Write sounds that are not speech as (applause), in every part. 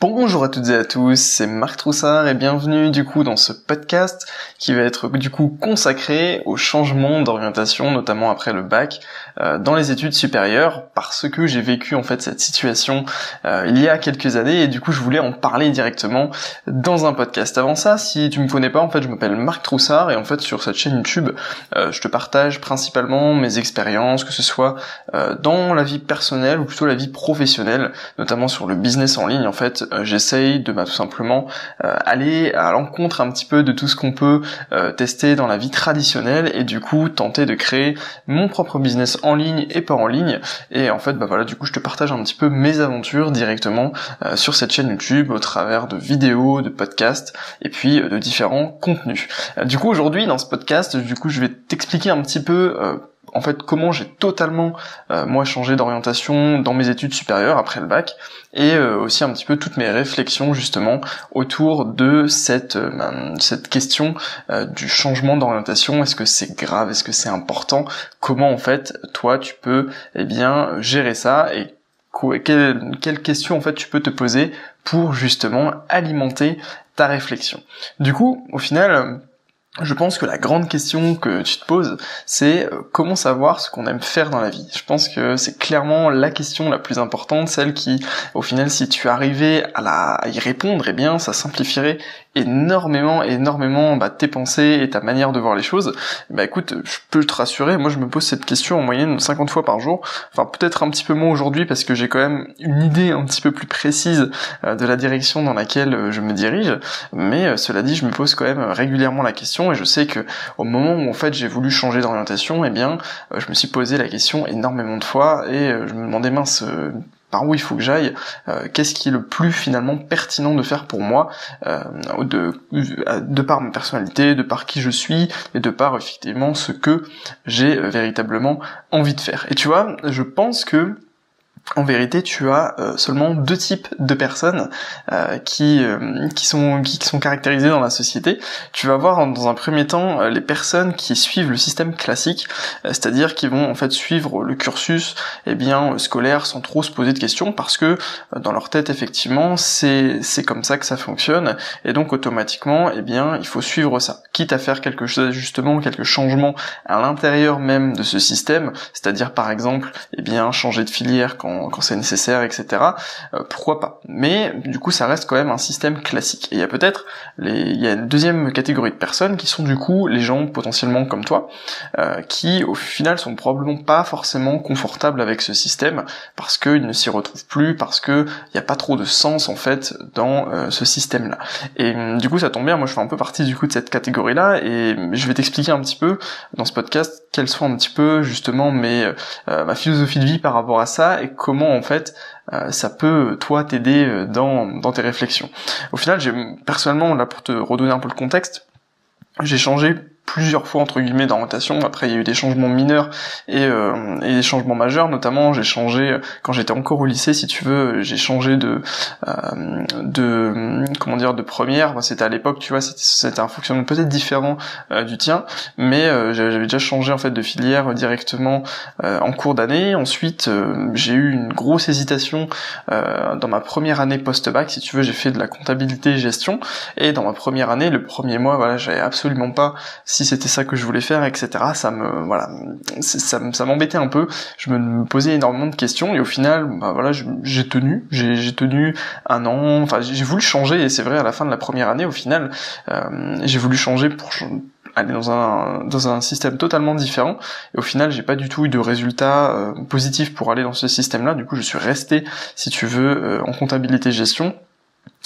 Bonjour à toutes et à tous, c'est Marc Troussard et bienvenue du coup dans ce podcast qui va être du coup consacré au changement d'orientation, notamment après le bac, euh, dans les études supérieures, parce que j'ai vécu en fait cette situation euh, il y a quelques années et du coup je voulais en parler directement dans un podcast. Avant ça, si tu me connais pas, en fait je m'appelle Marc Troussard et en fait sur cette chaîne YouTube, euh, je te partage principalement mes expériences, que ce soit dans la vie personnelle ou plutôt la vie professionnelle, notamment sur le business en ligne en fait euh, j'essaye de bah, tout simplement euh, aller à l'encontre un petit peu de tout ce qu'on peut euh, tester dans la vie traditionnelle et du coup tenter de créer mon propre business en ligne et pas en ligne et en fait bah voilà du coup je te partage un petit peu mes aventures directement sur cette chaîne YouTube au travers de vidéos, de podcasts et puis de différents contenus. du coup aujourd'hui dans ce podcast du coup je vais t'expliquer un petit peu en fait comment j'ai totalement euh, moi changé d'orientation dans mes études supérieures après le bac et euh, aussi un petit peu toutes mes réflexions justement autour de cette euh, ben, cette question du changement d'orientation. Est-ce que c'est grave? Est-ce que c'est important? Comment en fait toi tu peux eh bien gérer ça? Et quelles quelle questions en fait tu peux te poser pour justement alimenter ta réflexion? Du coup, au final, je pense que la grande question que tu te poses, c'est euh, comment savoir ce qu'on aime faire dans la vie? Je pense que c'est clairement la question la plus importante, celle qui, au final, si tu arrivais à, la, à y répondre, eh bien, ça simplifierait énormément, énormément bah, tes pensées et ta manière de voir les choses, bah écoute, je peux te rassurer, moi je me pose cette question en moyenne 50 fois par jour, enfin peut-être un petit peu moins aujourd'hui parce que j'ai quand même une idée un petit peu plus précise euh, de la direction dans laquelle euh, je me dirige, mais euh, cela dit, je me pose quand même régulièrement la question et je sais que au moment où en fait j'ai voulu changer d'orientation, eh bien je me suis posé la question énormément de fois et je me demandais mince par où il faut que j'aille, euh, qu'est-ce qui est le plus finalement pertinent de faire pour moi, euh, de, de par ma personnalité, de par qui je suis, et de par effectivement ce que j'ai véritablement envie de faire. Et tu vois, je pense que en vérité, tu as euh, seulement deux types de personnes euh, qui, euh, qui, sont, qui sont caractérisées dans la société. Tu vas voir dans un premier temps les personnes qui suivent le système classique, c'est-à-dire qui vont en fait suivre le cursus eh bien, scolaire sans trop se poser de questions, parce que dans leur tête, effectivement, c'est, c'est comme ça que ça fonctionne, et donc automatiquement, eh bien, il faut suivre ça. Quitte à faire quelque chose d'ajustement, quelques changements à l'intérieur même de ce système, c'est-à-dire par exemple, eh bien, changer de filière quand quand, c'est nécessaire, etc. Euh, pourquoi pas? Mais du coup, ça reste quand même un système classique. Et il y a peut-être les, il y a une deuxième catégorie de personnes qui sont du coup les gens potentiellement comme toi, euh, qui au final sont probablement pas forcément confortables avec ce système parce qu'ils ne s'y retrouvent plus, parce que il n'y a pas trop de sens en fait dans euh, ce système-là. Et du coup, ça tombe bien. Moi, je fais un peu partie du coup de cette catégorie-là, et je vais t'expliquer un petit peu dans ce podcast quelles sont un petit peu justement mes ma philosophie de vie par rapport à ça et comment en fait euh, ça peut toi t'aider euh, dans, dans tes réflexions. Au final, j'ai personnellement là pour te redonner un peu le contexte, j'ai changé plusieurs fois entre guillemets d'orientation. Après, il y a eu des changements mineurs et, euh, et des changements majeurs. Notamment, j'ai changé quand j'étais encore au lycée, si tu veux, j'ai changé de euh, de comment dire de première. C'était à l'époque, tu vois, c'était un fonctionnement peut-être différent euh, du tien, mais euh, j'avais déjà changé en fait de filière directement euh, en cours d'année. Ensuite, j'ai eu une grosse hésitation dans ma première année post-bac. Si tu veux, j'ai fait de la comptabilité gestion et dans ma première année, le premier mois, voilà, j'avais absolument pas c'était ça que je voulais faire, etc. Ça me, voilà, ça, m'embêtait un peu. Je me posais énormément de questions et au final, bah voilà, j'ai tenu, j'ai tenu un an. Enfin, j'ai voulu changer et c'est vrai à la fin de la première année, au final, euh, j'ai voulu changer pour aller dans un dans un système totalement différent et au final j'ai pas du tout eu de résultats euh, positifs pour aller dans ce système là du coup je suis resté si tu veux euh, en comptabilité gestion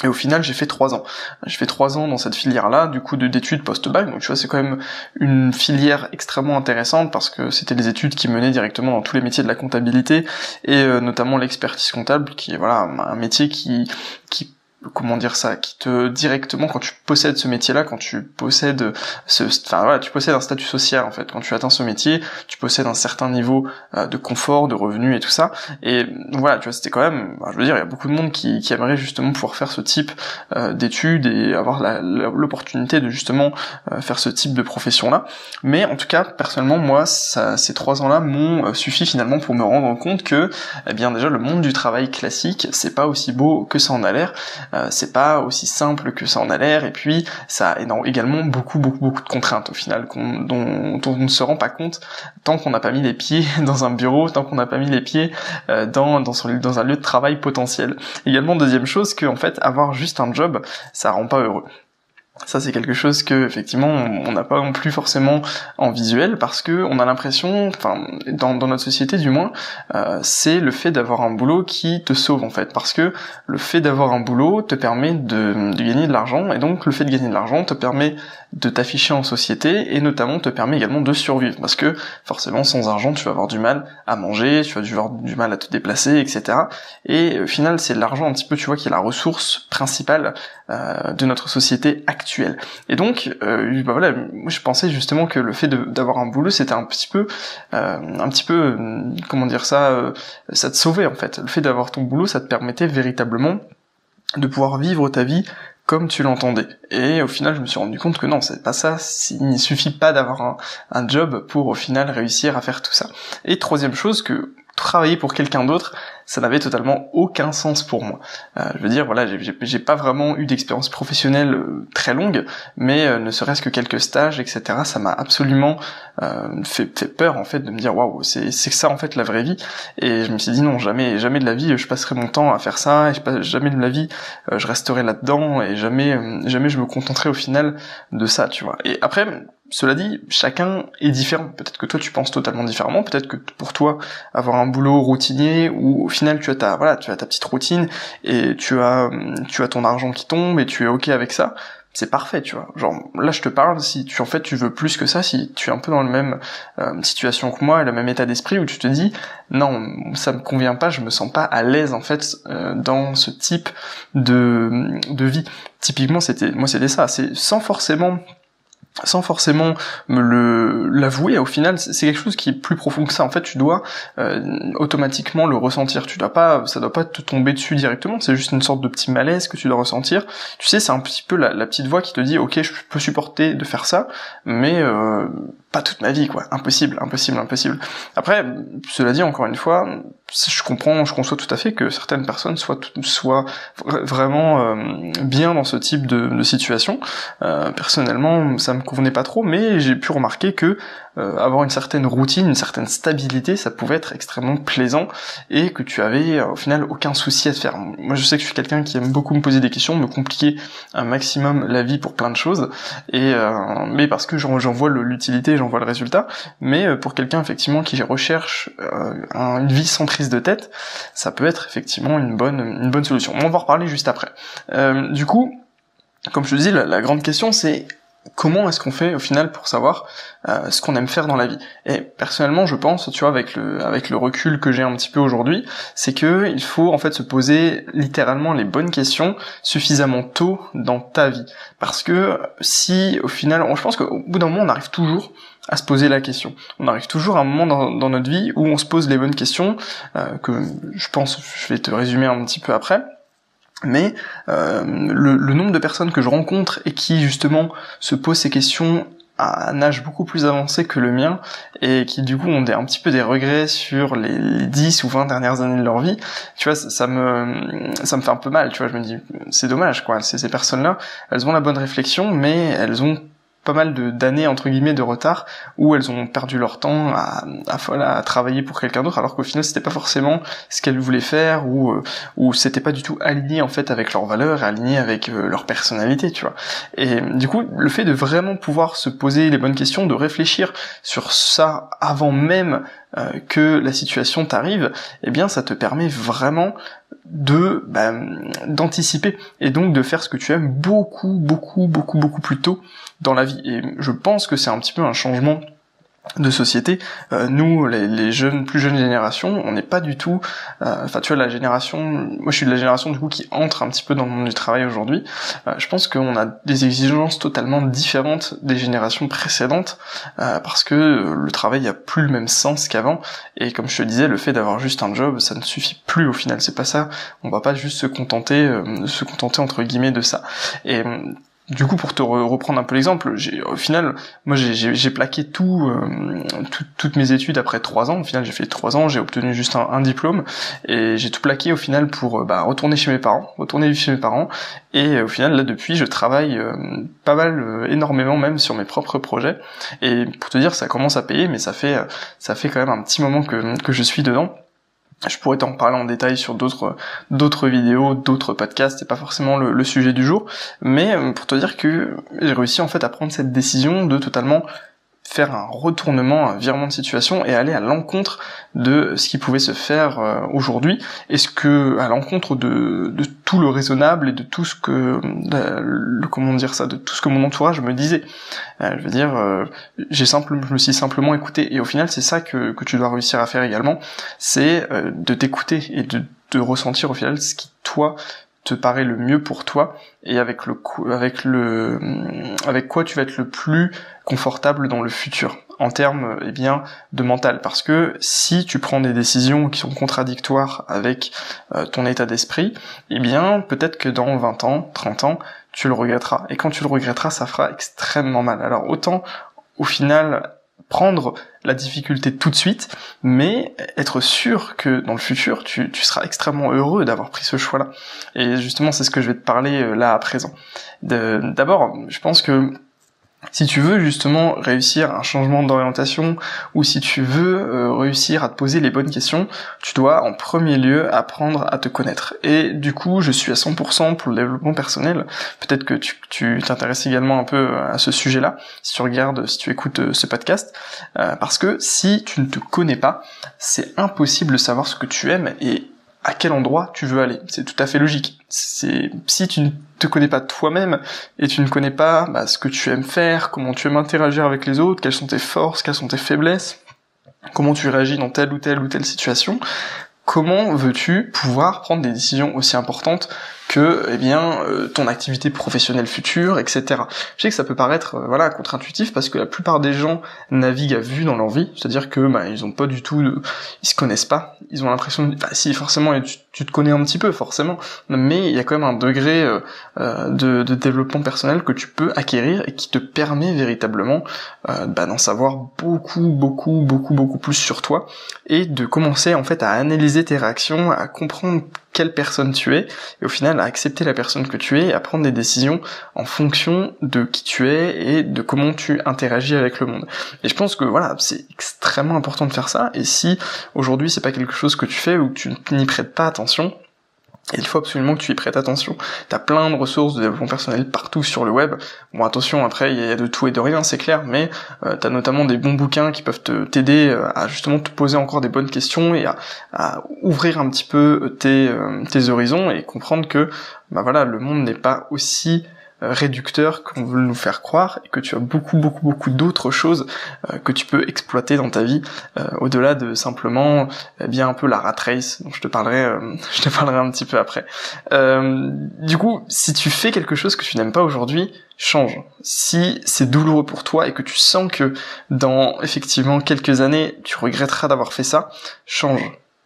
et au final, j'ai fait trois ans. J'ai fait trois ans dans cette filière-là, du coup, d'études post-bac. Donc, tu vois, c'est quand même une filière extrêmement intéressante parce que c'était des études qui menaient directement dans tous les métiers de la comptabilité et euh, notamment l'expertise comptable, qui est voilà un métier qui qui comment dire ça, qui te directement quand tu possèdes ce métier-là, quand tu possèdes ce, enfin voilà, tu possèdes un statut social en fait. Quand tu atteins ce métier, tu possèdes un certain niveau euh, de confort, de revenus et tout ça. Et voilà, tu vois, c'était quand même, je veux dire, il y a beaucoup de monde qui, qui aimerait justement pouvoir faire ce type euh, d'études et avoir l'opportunité de justement euh, faire ce type de profession-là. Mais en tout cas, personnellement, moi, ça, ces trois ans-là m'ont suffi finalement pour me rendre compte que, eh bien déjà, le monde du travail classique, c'est pas aussi beau que ça en a l'air. Euh, c'est pas aussi simple que ça en a l'air, et puis ça a également beaucoup beaucoup beaucoup de contraintes au final dont, on ne se rend pas compte tant qu'on n'a pas mis les pieds (laughs) dans un bureau, tant qu'on n'a pas mis les pieds euh, dans dans, un lieu de travail potentiel. Également deuxième chose que en fait avoir juste un job, ça rend pas heureux. Ça c'est quelque chose que effectivement on n'a pas non plus forcément en visuel parce que on a l'impression, enfin dans, notre société du moins, euh, c'est le fait d'avoir un boulot qui te sauve en fait parce que le fait d'avoir un boulot te permet de, de gagner de l'argent et donc le fait de gagner de l'argent te permet de t'afficher en société et notamment te permet également de survivre parce que forcément sans argent tu vas avoir du mal à manger, tu vas avoir du mal à te déplacer, etc. Et au final c'est l'argent un petit peu tu vois qui est la ressource principale euh, de notre société actuelle. Et donc euh, bah voilà, je pensais justement que le fait d'avoir un boulot c'était un petit peu euh, un petit peu comment dire ça ça te sauvait en fait. Le fait d'avoir ton boulot ça te permettait véritablement de pouvoir vivre ta vie comme tu l'entendais. Et au final, je me suis rendu compte que non, c'est pas ça. Il ne suffit pas d'avoir un, job pour au final réussir à faire tout ça. Et troisième chose, que travailler pour quelqu'un d'autre, ça n'avait totalement aucun sens pour moi. Euh, je veux dire, voilà, j'ai pas vraiment eu d'expérience professionnelle euh, très longue, mais euh, ne serait-ce que quelques stages, etc. Ça m'a absolument fait, fait, peur en fait de me dire waouh, c'est ça en fait la vraie vie. Et je me suis dit non, jamais, jamais de la vie, je passerai mon temps à faire ça, et jamais de la vie, je resterai là-dedans, et jamais, jamais je me contenterai au final de ça, tu vois. Et après, cela dit, chacun est différent. Peut-être que toi tu penses totalement différemment, peut-être que pour toi avoir un boulot routinier où au final tu as ta voilà, tu as ta petite routine et tu as tu as ton argent qui tombe et tu es OK avec ça, c'est parfait, tu vois. Genre là je te parle si tu en fait tu veux plus que ça, si tu es un peu dans la même euh, situation que moi et le même état d'esprit où tu te dis non, ça me convient pas, je me sens pas à l'aise en fait euh, dans ce type de de vie. Typiquement, c'était moi c'était ça, c'est sans forcément sans forcément me le l'avouer au final c'est quelque chose qui est plus profond que ça. En fait tu dois euh, automatiquement le ressentir. Tu dois pas ça doit pas te tomber dessus directement. C'est juste une sorte de petit malaise que tu dois ressentir. Tu sais c'est un petit peu la, petite voix qui te dit ok je peux supporter de faire ça mais euh, pas toute ma vie quoi. Impossible impossible impossible. Après cela dit encore une fois je comprends je conçois tout à fait que certaines personnes soient soient vraiment euh, bien dans ce type de, de situation. Personnellement ça me convenait pas trop, mais j'ai pu remarquer que euh, avoir une certaine routine, une certaine stabilité, ça pouvait être extrêmement plaisant et que tu avais euh, au final aucun souci à te faire. Moi je sais que je suis quelqu'un qui aime beaucoup me poser des questions, me compliquer un maximum la vie pour plein de choses, et euh, mais parce que j'en vois l'utilité, j'en vois le résultat, mais pour quelqu'un effectivement qui recherche une vie sans prise de tête, ça peut être effectivement une bonne une bonne solution. On va en reparler juste après. du coup, comme je te dis, la grande question c'est comment est-ce qu'on fait au final pour savoir euh, ce qu'on aime faire dans la vie. Et personnellement, je pense, tu vois, avec le avec le recul que j'ai un petit peu aujourd'hui, c'est que il faut en fait se poser littéralement les bonnes questions suffisamment tôt dans ta vie, parce que si au final, je pense qu'au bout d'un moment, on arrive toujours à se poser la question. On arrive toujours à un moment dans, notre vie où on se pose les bonnes questions, euh, que je pense, je vais te résumer un petit peu après mais euh, le, nombre de personnes que je rencontre et qui justement se posent ces questions à un âge beaucoup plus avancé que le mien et qui du coup ont des, un petit peu des regrets sur les, les 10 ou 20 dernières années de leur vie, tu vois, ça, me ça me fait un peu mal, tu vois, je me dis c'est dommage quoi, ces, ces personnes-là, elles ont la bonne réflexion mais elles ont pas mal d'années entre guillemets de retard où elles ont perdu leur temps à, à, à travailler pour quelqu'un d'autre alors qu'au final c'était pas forcément ce qu'elles voulaient faire ou euh, ou c'était pas du tout aligné en fait avec leurs valeurs aligné avec euh, leur personnalité tu vois. Et du coup le fait de vraiment pouvoir se poser les bonnes questions de réfléchir sur ça avant même euh, que la situation t'arrive eh bien ça te permet vraiment de bah, d'anticiper et donc de faire ce que tu aimes beaucoup beaucoup beaucoup beaucoup plus tôt dans la vie et je pense que c'est un petit peu un changement de société. Euh, nous, les, jeunes, plus jeunes générations, on n'est pas du tout. Euh, enfin, tu vois, la génération. Moi, je suis de la génération du coup qui entre un petit peu dans le monde du travail aujourd'hui. Euh, je pense qu'on a des exigences totalement différentes des générations précédentes parce que le travail a plus le même sens qu'avant. Et comme je te disais, le fait d'avoir juste un job, ça ne suffit plus au final. C'est pas ça. On va pas juste se contenter, se contenter entre guillemets de ça. Et du coup, pour te reprendre un peu l'exemple, au final, moi j'ai plaqué tout, euh, toutes mes études après trois ans. Au final, j'ai fait trois ans, j'ai obtenu juste un, diplôme et j'ai tout plaqué au final pour euh, bah, retourner chez mes parents, retourner vivre chez mes parents. Et au final, là depuis, je travaille euh, pas mal, énormément même sur mes propres projets. Et pour te dire, ça commence à payer, mais ça fait ça fait quand même un petit moment que que je suis dedans. Je pourrais t'en parler en détail sur d'autres vidéos, d'autres podcasts, c'est pas forcément le, le, sujet du jour, mais euh, pour te dire que j'ai réussi en fait à prendre cette décision de totalement faire un retournement, un virement de situation et aller à l'encontre de ce qui pouvait se faire euh, aujourd'hui. Et ce que à l'encontre de, de, tout le raisonnable et de tout ce que le, comment dire ça de tout ce que mon entourage me disait? Euh, je veux dire euh, j'ai simple je me suis simplement écouté et au final c'est ça que, que tu dois réussir à faire également. C'est de t'écouter et de, de ressentir au final ce qui toi te paraît le mieux pour toi et avec le avec le avec quoi tu vas être le plus confortable dans le futur en termes eh bien de mental. Parce que si tu prends des décisions qui sont contradictoires avec euh, ton état d'esprit eh bien peut-être que dans 20 ans 30 ans tu le regretteras. Et quand tu le regretteras ça fera extrêmement mal. Alors autant au final prendre la difficulté tout de suite, mais être sûr que dans le futur, tu, tu seras extrêmement heureux d'avoir pris ce choix-là. Et justement, c'est ce que je vais te parler euh, là à présent. D'abord, je pense que si tu veux justement réussir un changement d'orientation ou si tu veux euh, réussir à te poser les bonnes questions, tu dois en premier lieu apprendre à te connaître. Et du coup, je suis à 100% pour le développement personnel. Peut-être que tu t'intéresses également un peu à ce sujet-là, si tu regardes, si tu écoutes euh, ce podcast, euh, parce que si tu ne te connais pas, c'est impossible de savoir ce que tu aimes et à quel endroit tu veux aller. C'est tout à fait logique. C'est si tu ne te connais pas toi-même et tu ne connais pas bah, ce que tu aimes faire, comment tu aimes interagir avec les autres, quelles sont tes forces, quelles sont tes faiblesses, comment tu réagis dans telle ou telle ou telle situation, comment veux-tu pouvoir prendre des décisions aussi importantes que eh bien euh, ton activité professionnelle future, etc. Je sais que ça peut paraître euh, voilà contre-intuitif parce que la plupart des gens naviguent à vue dans leur vie, c'est-à-dire que bah, ils ont pas du tout, de... ils se connaissent pas, ils ont l'impression, bah, si forcément tu, te connais un petit peu forcément, mais il y a quand même un degré euh, de, de, développement personnel que tu peux acquérir et qui te permet véritablement bah, d'en savoir beaucoup, beaucoup, beaucoup, beaucoup plus sur toi et de commencer en fait à analyser tes réactions, à comprendre quelle personne tu es, et au final à accepter la personne que tu es et à prendre des décisions en fonction de qui tu es et de comment tu interagis avec le monde. Et je pense que voilà, c'est extrêmement important de faire ça, et si aujourd'hui c'est pas quelque chose que tu fais ou que tu n'y prêtes pas attention, il faut absolument que tu y prêtes attention. T'as plein de ressources de développement personnel partout sur le web. Bon, attention, après, il y a de tout et de rien, c'est clair, mais euh, t'as notamment des bons bouquins qui peuvent t'aider euh, à justement te poser encore des bonnes questions et à, ouvrir un petit peu tes, euh, tes horizons et comprendre que, bah voilà, le monde n'est pas aussi réducteur qu'on veut nous faire croire et que tu as beaucoup beaucoup beaucoup d'autres choses euh, que tu peux exploiter dans ta vie euh, au-delà de simplement eh bien un peu la rat race dont je te parlerai (laughs) je te parlerai un petit peu après. du coup, si tu fais quelque chose que tu n'aimes pas aujourd'hui, change. Si c'est douloureux pour toi et que tu sens que dans effectivement quelques années tu regretteras d'avoir fait ça, change.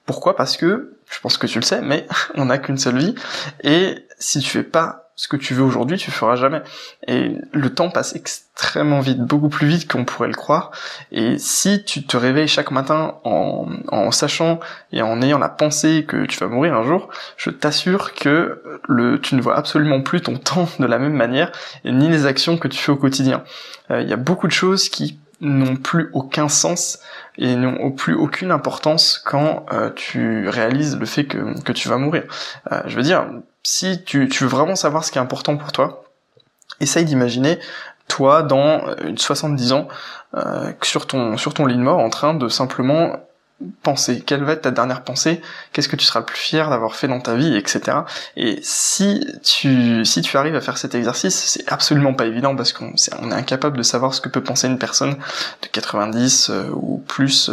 Pourquoi? Parce que je pense que tu le sais, mais (laughs) on n'a qu'une seule vie et si tu fais pas ce que tu veux aujourd'hui, tu feras jamais. Et le temps passe extrêmement vite, beaucoup plus vite qu'on pourrait le croire. Et si tu te réveilles chaque matin en, en sachant et en ayant la pensée que tu vas mourir un jour, je t'assure que le, tu ne vois absolument plus ton (laughs) temps de la même manière, ni les actions que tu fais au quotidien. Euh, il y a beaucoup de choses qui n'ont plus aucun sens et n'ont plus aucune importance quand euh, tu réalises le fait que, que tu vas mourir. Euh, je veux dire, si tu, veux vraiment savoir ce qui est important pour toi, essaye d'imaginer toi dans une 70 ans euh, sur ton sur ton lit de mort en train de simplement pensée Quelle va être ta dernière pensée? Qu'est-ce que tu seras le plus fier d'avoir fait dans ta vie, etc. Et si tu si tu arrives à faire cet exercice, c'est absolument pas évident parce qu'on est, incapable de savoir ce que peut penser une personne de 90 euh, ou plus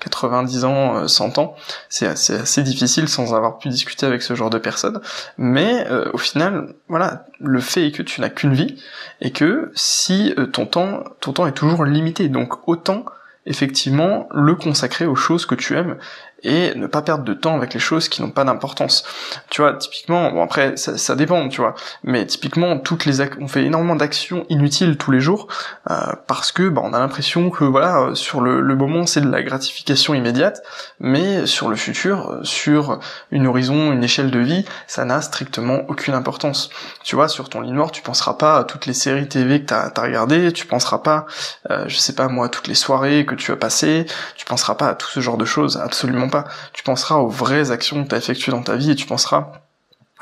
90 euh, ans, 100 euh, ans. C'est assez, difficile sans avoir pu discuter avec ce genre de personnes. Mais au final, voilà, le fait est que tu n'as qu'une vie et que si ton temps ton temps est toujours limité, donc autant effectivement le consacrer aux choses que tu aimes et ne pas perdre de temps avec les choses qui n'ont pas d'importance. Tu vois, typiquement, bon après ça, ça, dépend, tu vois, mais typiquement toutes les on fait énormément d'actions inutiles tous les jours euh, parce que bah, on a l'impression que voilà sur le, le moment c'est de la gratification immédiate, mais sur le futur, sur une horizon, une échelle de vie, ça n'a strictement aucune importance. Tu vois, sur ton lit noir, tu penseras pas à toutes les séries TV que t'as as regardées, tu penseras pas, euh, je sais pas moi, toutes les soirées que tu as passées, tu penseras pas à tout ce genre de choses, absolument pas. Tu penseras aux vraies actions que tu as effectuées dans ta vie et tu penseras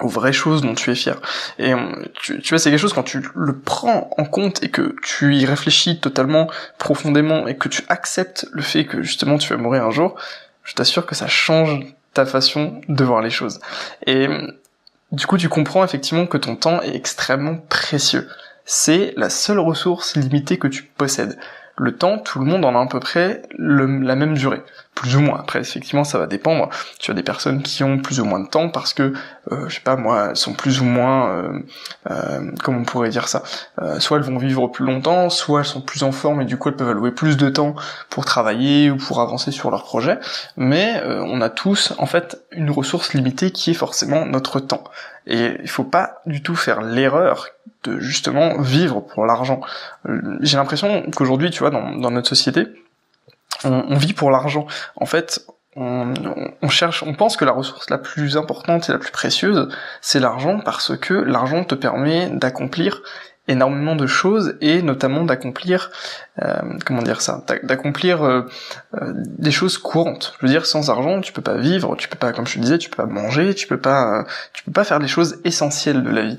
aux vraies choses dont tu es fier. Et tu, vois, c'est quelque chose quand tu le prends en compte et que tu y réfléchis totalement profondément et que tu acceptes le fait que justement tu vas mourir un jour, je t'assure que ça change ta façon de voir les choses. Et du coup, tu comprends effectivement que ton temps est extrêmement précieux. C'est la seule ressource limitée que tu possèdes le temps, tout le monde en a à peu près la même durée, plus ou moins. Après, effectivement, ça va dépendre. As des personnes qui ont plus ou moins de temps parce que, euh, je sais pas, moi, elles sont plus ou moins, euh, euh, comment on pourrait dire ça euh, Soit elles vont vivre plus longtemps, soit elles sont plus en forme et du coup elles peuvent allouer plus de temps pour travailler ou pour avancer sur leur projet. Mais on a tous, en fait, une ressource limitée qui est forcément notre temps. Et il faut pas du tout faire l'erreur de justement vivre pour l'argent. Euh, j'ai l'impression qu'aujourd'hui, tu vois, dans, notre société, on, vit pour l'argent. En fait, on, on, cherche, on pense que la ressource la plus importante et la plus précieuse, c'est l'argent parce que l'argent te permet d'accomplir énormément de choses et notamment d'accomplir euh, comment dire ça d'accomplir euh, euh, des choses courantes. Je veux dire sans argent tu peux pas vivre tu peux pas comme je te disais tu peux pas manger tu peux pas tu peux pas faire des choses essentielles de la vie.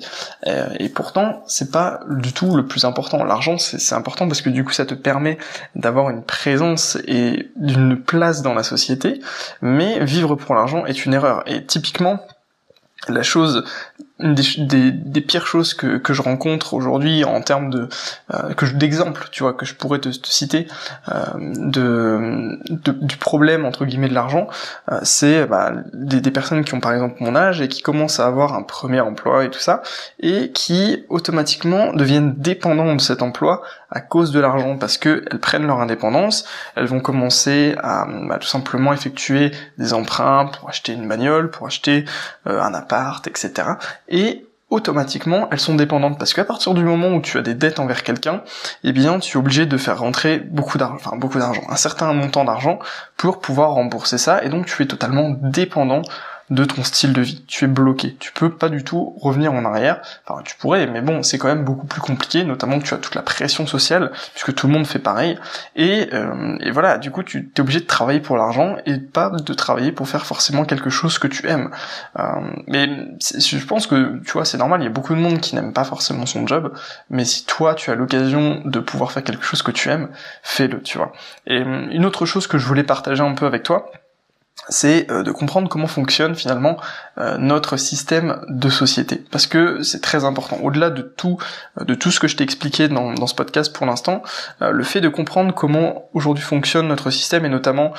Et pourtant c'est pas du tout le plus important. L'argent c'est important parce que du coup ça te permet d'avoir une présence et d'une place dans la société. Mais vivre pour l'argent est une erreur. Et typiquement la chose une des, pires choses que, que je rencontre aujourd'hui en termes de euh, que d'exemples tu vois que je pourrais te, citer euh, de, du problème entre guillemets de l'argent euh, c'est bah, des, personnes qui ont par exemple mon âge et qui commencent à avoir un premier emploi et tout ça et qui automatiquement deviennent dépendants de cet emploi à cause de l'argent parce que elles prennent leur indépendance elles vont commencer à bah, tout simplement effectuer des emprunts pour acheter une bagnole pour acheter un appart etc et automatiquement elles sont dépendantes. Parce qu'à partir du moment où tu as des dettes envers quelqu'un, eh bien tu es obligé de faire rentrer beaucoup d'argent, enfin beaucoup d'argent, un certain montant d'argent pour pouvoir rembourser ça. Et donc tu es totalement dépendant de ton style de vie. Tu es bloqué. Tu peux pas du tout revenir en arrière. Enfin, tu pourrais, mais bon, c'est quand même beaucoup plus compliqué, notamment que tu as toute la pression sociale, puisque tout le monde fait pareil. Et, euh, et voilà, du coup, tu es obligé de travailler pour l'argent et pas de travailler pour faire forcément quelque chose que tu aimes. Euh, mais je pense que, tu vois, c'est normal, il y a beaucoup de monde qui n'aime pas forcément son job, mais si toi, tu as l'occasion de pouvoir faire quelque chose que tu aimes, fais-le, tu vois. Et une autre chose que je voulais partager un peu avec toi, c'est euh, de comprendre comment fonctionne finalement euh, notre système de société. Parce que c'est très important. Au-delà de tout euh, de tout ce que je t'ai expliqué dans, dans, ce podcast pour l'instant le fait de comprendre comment aujourd'hui fonctionne notre système et notamment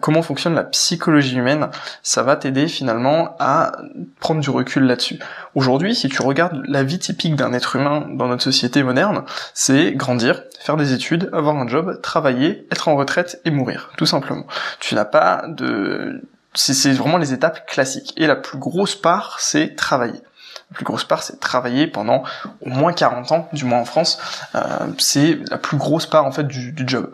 comment fonctionne la psychologie humaine ça va t'aider finalement à prendre du recul là-dessus. Aujourd'hui si tu regardes la vie typique d'un être humain dans notre société moderne c'est grandir faire des études avoir un job travailler être en retraite et mourir tout simplement. Tu n'as pas de c'est vraiment les étapes classiques. Et la plus grosse part, c'est travailler. La plus grosse part, c'est travailler pendant au moins 40 ans, du moins en France. Euh, c'est la plus grosse part en fait du, job.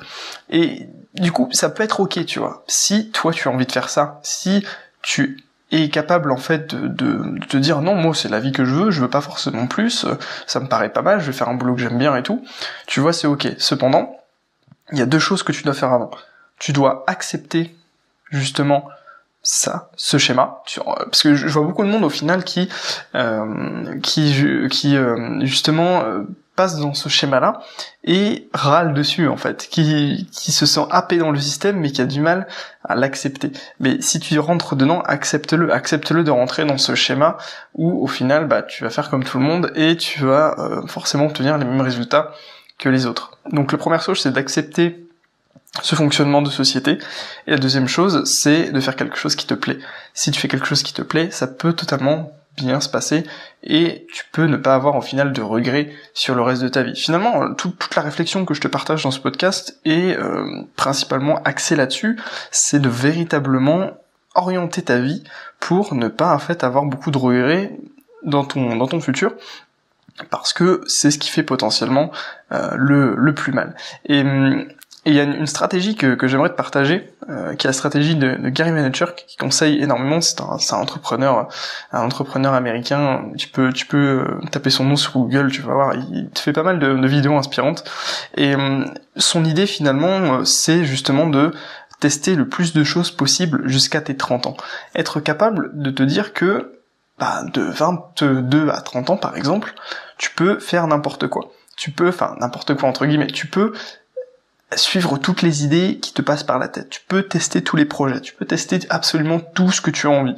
Et du coup, ça peut être ok, tu vois. Si toi tu as envie de faire ça, si tu es capable en fait de, de, te dire non moi c'est la vie que je veux, je veux pas forcément plus, ça me paraît pas mal, je vais faire un boulot que j'aime bien et tout, tu vois c'est ok. Cependant, il y a deux choses que tu dois faire avant. Tu dois accepter justement ça, ce schéma, parce que je vois beaucoup de monde au final qui, euh, qui, qui euh, justement euh, passe dans ce schéma-là et râle dessus en fait, qui, qui se sent happé dans le système mais qui a du mal à l'accepter. Mais si tu rentres dedans, accepte-le, accepte-le de rentrer dans ce schéma où au final bah tu vas faire comme tout le monde et tu vas euh, forcément obtenir les mêmes résultats que les autres. Donc le premier chose c'est d'accepter ce fonctionnement de société. Et la deuxième chose, c'est de faire quelque chose qui te plaît. Si tu fais quelque chose qui te plaît, ça peut totalement bien se passer et tu peux ne pas avoir au final de regrets sur le reste de ta vie. Finalement, euh, toute la réflexion que je te partage dans ce podcast est euh, principalement axée là-dessus, c'est de véritablement orienter ta vie pour ne pas en fait avoir beaucoup de regrets dans ton dans ton futur parce que c'est ce qui fait potentiellement euh, le, le plus mal. Hum, et il y a une, stratégie que, que j'aimerais te partager, euh, qui est la stratégie de, de Gary Vaynerchuk, qui conseille énormément. C'est un, un, entrepreneur, un entrepreneur américain. Tu peux, tu peux euh, taper son nom sur Google, tu vas voir. Il te fait pas mal de, de vidéos inspirantes. Et euh, son idée finalement, c'est justement de tester le plus de choses possible jusqu'à tes 30 ans. Être capable de te dire que bah, de 22 à 30 ans par exemple, tu peux faire n'importe quoi. Tu peux, enfin n'importe quoi entre guillemets, tu peux suivre toutes les idées qui te passent par la tête. Tu peux tester tous les projets, tu peux tester absolument tout ce que tu as envie,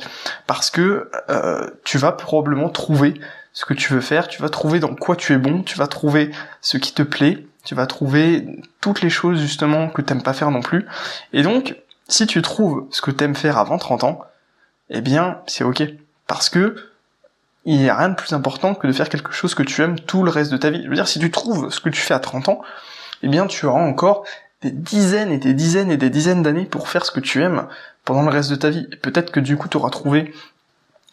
parce que euh, tu vas probablement trouver ce que tu veux faire, tu vas trouver dans quoi tu es bon, tu vas trouver ce qui te plaît, tu vas trouver toutes les choses justement que t'aimes pas faire non plus. Et donc, si tu trouves ce que t'aimes faire avant 30 ans, eh bien, c'est ok. Parce que il n'y a rien de plus important que de faire quelque chose que tu aimes tout le reste de ta vie. Je veux dire, si tu trouves ce que tu fais à 30 ans, eh bien tu auras encore des dizaines et des dizaines et des dizaines d'années pour faire ce que tu aimes pendant le reste de ta vie. Peut-être que du coup tu auras trouvé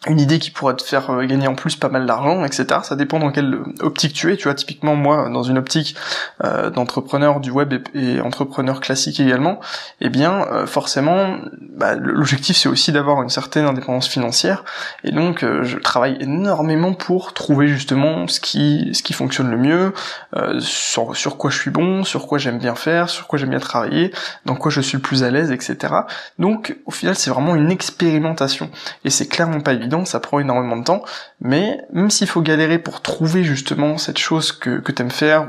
une idée qui pourrait te faire euh, gagner en plus pas mal d'argent, etc. Ça dépend dans quelle optique tu es. Tu vois, typiquement moi, dans une optique euh, d'entrepreneur du web et, entrepreneur classique également, eh bien, euh, forcément, bah, l'objectif c'est aussi d'avoir une certaine indépendance financière. Et donc, je travaille énormément pour trouver justement ce qui ce qui fonctionne le mieux, sur, sur quoi je suis bon, sur quoi j'aime bien faire, sur quoi j'aime bien travailler, dans quoi je suis le plus à l'aise, etc. Donc, au final, c'est vraiment une expérimentation. Et c'est clairement pas évident ça prend énormément de temps, mais même s'il faut galérer pour trouver justement cette chose que, que t'aimes faire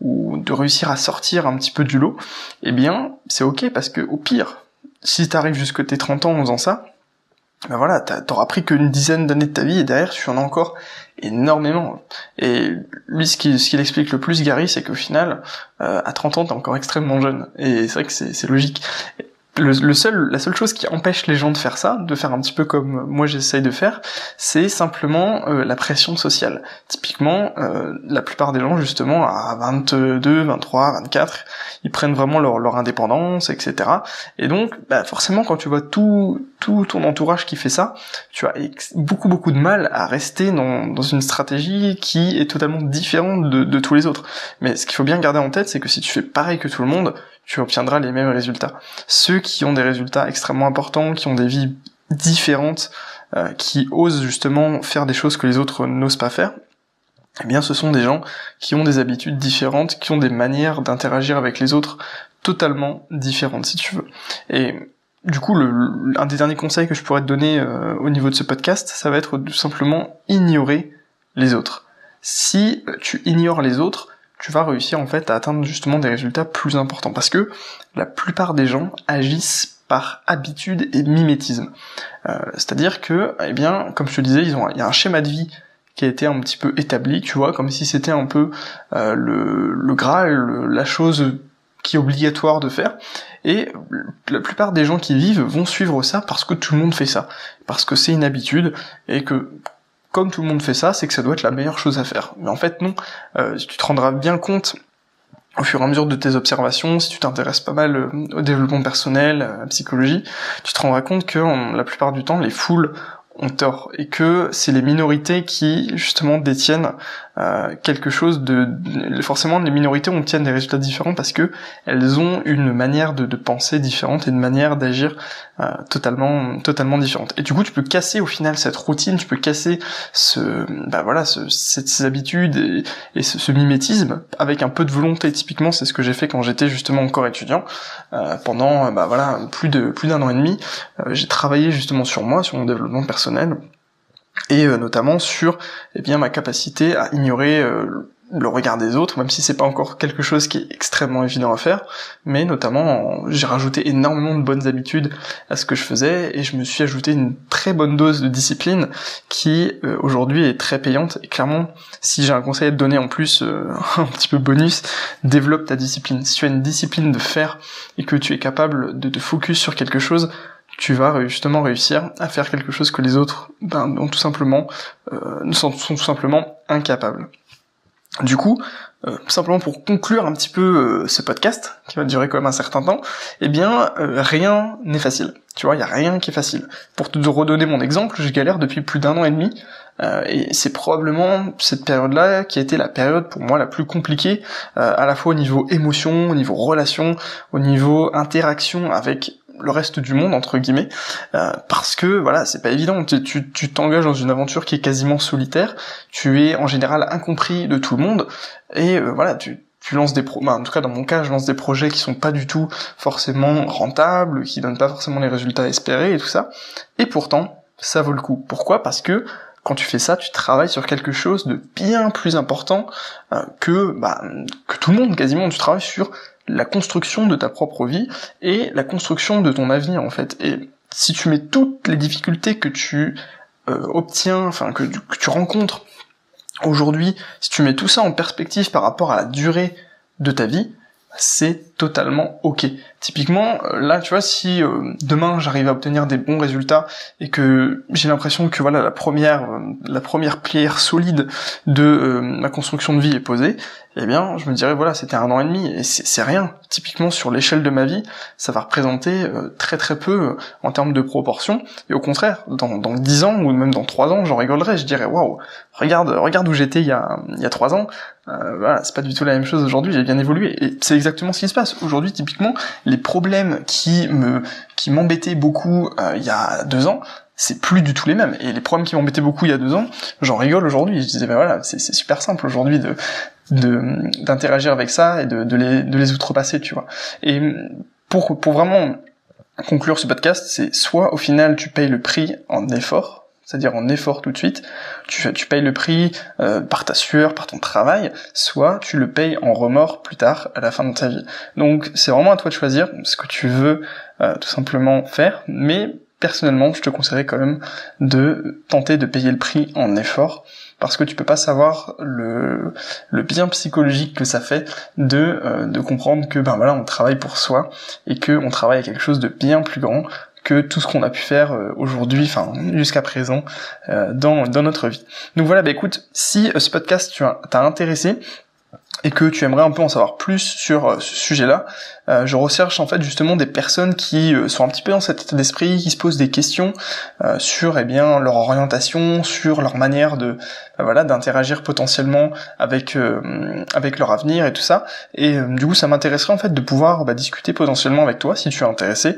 ou, de réussir à sortir un petit peu du lot, eh bien c'est ok parce que au pire, si t'arrives jusque tes 30 ans en faisant ça, ben voilà, t'auras pris qu'une dizaine d'années de ta vie et derrière tu en as encore énormément. Et lui, ce qu'il ce explique le plus, Gary, c'est qu'au final, euh, à 30 ans, t'es encore extrêmement jeune. Et c'est vrai que c'est logique le, seul, la seule chose qui empêche les gens de faire ça, de faire un petit peu comme moi j'essaye de faire, c'est simplement euh, la pression sociale. Typiquement, euh, la plupart des gens justement à 22, 23, 24, ils prennent vraiment leur, leur indépendance, etc. Et donc, bah, forcément, quand tu vois tout, tout ton entourage qui fait ça, tu as beaucoup beaucoup de mal à rester dans, dans une stratégie qui est totalement différente de, de tous les autres. Mais ce qu'il faut bien garder en tête, c'est que si tu fais pareil que tout le monde, tu obtiendras les mêmes résultats. Ceux qui ont des résultats extrêmement importants, qui ont des vies différentes, euh, qui osent justement faire des choses que les autres n'osent pas faire, eh bien ce sont des gens qui ont des habitudes différentes, qui ont des manières d'interagir avec les autres totalement différentes si tu veux. Et du coup, le, un des derniers conseils que je pourrais te donner euh, au niveau de ce podcast, ça va être de simplement ignorer les autres. Si tu ignores les autres, tu vas réussir en fait à atteindre justement des résultats plus importants parce que la plupart des gens agissent par habitude et mimétisme. Euh, c'est-à-dire que, eh bien, comme je te disais, ils ont, il y a un schéma de vie qui a été un petit peu établi, tu vois, comme si c'était un peu euh, le, le Graal, la chose qui est obligatoire de faire. Et la plupart des gens qui vivent vont suivre ça parce que tout le monde fait ça, parce que c'est une habitude et que comme tout le monde fait ça, c'est que ça doit être la meilleure chose à faire. Mais en fait, non. Euh, tu te rendras bien compte au fur et à mesure de tes observations, si tu t'intéresses pas mal euh, au développement personnel, à la psychologie, tu te rendras compte que la plupart du temps, les foules ont tort et que c'est les minorités qui justement détiennent euh, quelque chose de forcément les minorités obtiennent des résultats différents parce que elles ont une manière de, de penser différente et une manière d'agir euh, totalement totalement différente. Et du coup tu peux casser au final cette routine tu peux casser ce bah voilà ce, ces habitudes et, et ce, mimétisme avec un peu de volonté. Typiquement c'est ce que j'ai fait quand j'étais justement encore étudiant. Euh, pendant bah voilà plus de plus d'un an et demi j'ai travaillé justement sur moi sur mon développement personnel et euh, notamment sur eh bien ma capacité à ignorer euh, le regard des autres, même si c'est pas encore quelque chose qui est extrêmement évident à faire, mais notamment j'ai rajouté énormément de bonnes habitudes à ce que je faisais et je me suis ajouté une très bonne dose de discipline qui euh, aujourd'hui est très payante et clairement si j'ai un conseil à te donner en plus euh, (laughs) un petit peu bonus, développe ta discipline. Si tu as une discipline de faire et que tu es capable de te focus sur quelque chose, tu vas justement réussir à faire quelque chose que les autres ben, tout simplement euh, sont tout simplement incapables. Du coup, euh, simplement pour conclure un petit peu euh, ce podcast, qui va durer quand même un certain temps, eh bien, euh, rien n'est facile. Tu vois, il y a rien qui est facile. Pour te redonner mon exemple, je galère depuis plus d'un an et demi, et c'est probablement cette période-là qui a été la période pour moi la plus compliquée, à la fois au niveau émotion, au niveau relation, au niveau interaction avec le reste du monde entre guillemets euh, parce que voilà c'est pas évident. Tu, tu t'engages dans une aventure qui est quasiment solitaire. Tu es en général incompris de tout le monde. Et euh, voilà tu tu lances des pro bah, en tout cas dans mon cas je lance des projets qui sont pas du tout forcément rentables qui donnent pas forcément les résultats espérés et tout ça. Et pourtant ça vaut le coup. Pourquoi? Parce que quand tu fais ça, tu travailles sur quelque chose de bien plus important euh, que bah, que tout le monde quasiment. Tu travailles sur la construction de ta propre vie et la construction de ton avenir en fait. Et si tu mets toutes les difficultés que tu euh, obtiens, enfin que, que tu rencontres aujourd'hui, si tu mets tout ça en perspective par rapport à la durée de ta vie, c'est totalement ok. Typiquement, euh, là, tu vois, si euh, demain j'arrive à obtenir des bons résultats et que j'ai l'impression que voilà la première, euh, la première pierre solide de ma construction de vie est posée, eh bien, je me dirais voilà, c'était un an et demi et c'est rien. Typiquement sur l'échelle de ma vie, ça va représenter très très peu en termes de proportion. Et au contraire, dans dans dix ans ou même dans trois ans, j'en rigolerais. Je dirais waouh, regarde, regarde où j'étais il y a il y a trois ans. voilà, c'est pas du tout la même chose aujourd'hui. J'ai bien évolué et c'est exactement ce qui se passe aujourd'hui. Typiquement, les problèmes qui me qui m'embêtaient beaucoup euh, il y a deux ans, c'est plus du tout les mêmes. Et les problèmes qui m'embêtaient beaucoup il y a deux ans, j'en rigole aujourd'hui. Je disais ben voilà, c'est super simple aujourd'hui de d'interagir avec ça et de, de, les, de les outrepasser, tu vois. Et pour, pour vraiment conclure ce podcast, c'est soit au final tu payes le prix en effort, c'est-à-dire en effort tout de suite, tu, tu payes le prix euh, par ta sueur, par ton travail, soit tu le payes en remords plus tard, à la fin de ta vie. Donc c'est vraiment à toi de choisir ce que tu veux euh, tout simplement faire, mais personnellement je te conseillerais quand même de tenter de payer le prix en effort, parce que tu peux pas savoir le, bien psychologique que ça fait de, euh, de comprendre que ben voilà on travaille pour soi et que on travaille à quelque chose de bien plus grand que tout ce qu'on a pu faire euh, aujourd'hui, enfin jusqu'à présent, euh, dans, dans notre vie. Donc voilà, bah écoute, si euh, ce podcast t'a intéressé, et que tu aimerais un peu en savoir plus sur ce sujet-là, euh, je recherche en fait justement des personnes qui euh, sont un petit peu dans cet état d'esprit, qui se posent des questions euh, sur eh bien leur orientation, sur leur manière de voilà d'interagir potentiellement avec avec leur avenir et tout ça. Et du coup, ça m'intéresserait en fait de pouvoir bah, discuter potentiellement avec toi si tu es intéressé,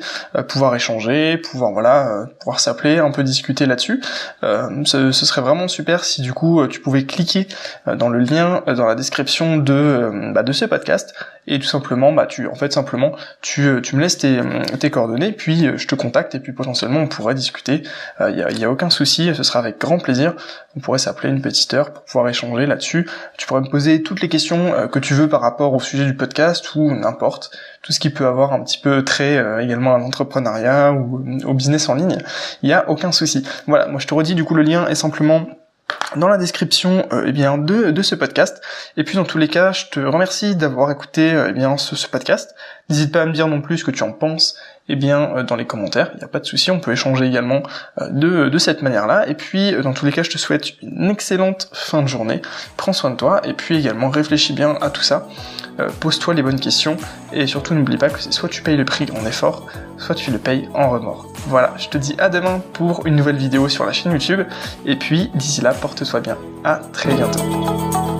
pouvoir échanger, pouvoir voilà pouvoir s'appeler, un peu discuter là-dessus. Ce, serait vraiment super si du coup tu pouvais cliquer dans le lien dans la description de bah, de ce podcast. Et tout simplement bah tu en fait simplement tu, euh, tu me laisses tes, euh, tes coordonnées puis euh, je te contacte et puis potentiellement on pourrait discuter. Il y, a, aucun souci ce sera avec grand plaisir. On pourrait s'appeler une petite heure pour pouvoir échanger là-dessus. Tu pourrais me poser toutes les questions que tu veux par rapport au sujet du podcast ou n'importe. Tout ce qui peut avoir un petit peu trait également à l'entrepreneuriat ou au business en ligne. Il y a aucun souci. Voilà moi je te redis du coup le lien est simplement dans la description euh, eh bien de, de ce podcast. Et puis dans tous les cas, je te remercie d'avoir écouté euh, eh bien ce, ce podcast. N'hésite pas à me dire non plus ce que tu en penses eh bien euh, dans les commentaires, il n'y a pas de souci, on peut échanger également de, de cette manière-là. Et puis dans tous les cas, je te souhaite une excellente fin de journée. Prends soin de toi et puis également réfléchis bien à tout ça. Pose-toi les bonnes questions et surtout n'oublie pas que c'est soit tu payes le prix en effort, soit tu le payes en remords. Voilà, je te dis à demain pour une nouvelle vidéo sur la chaîne YouTube. Et puis d'ici là, porte-toi bien. À très bientôt.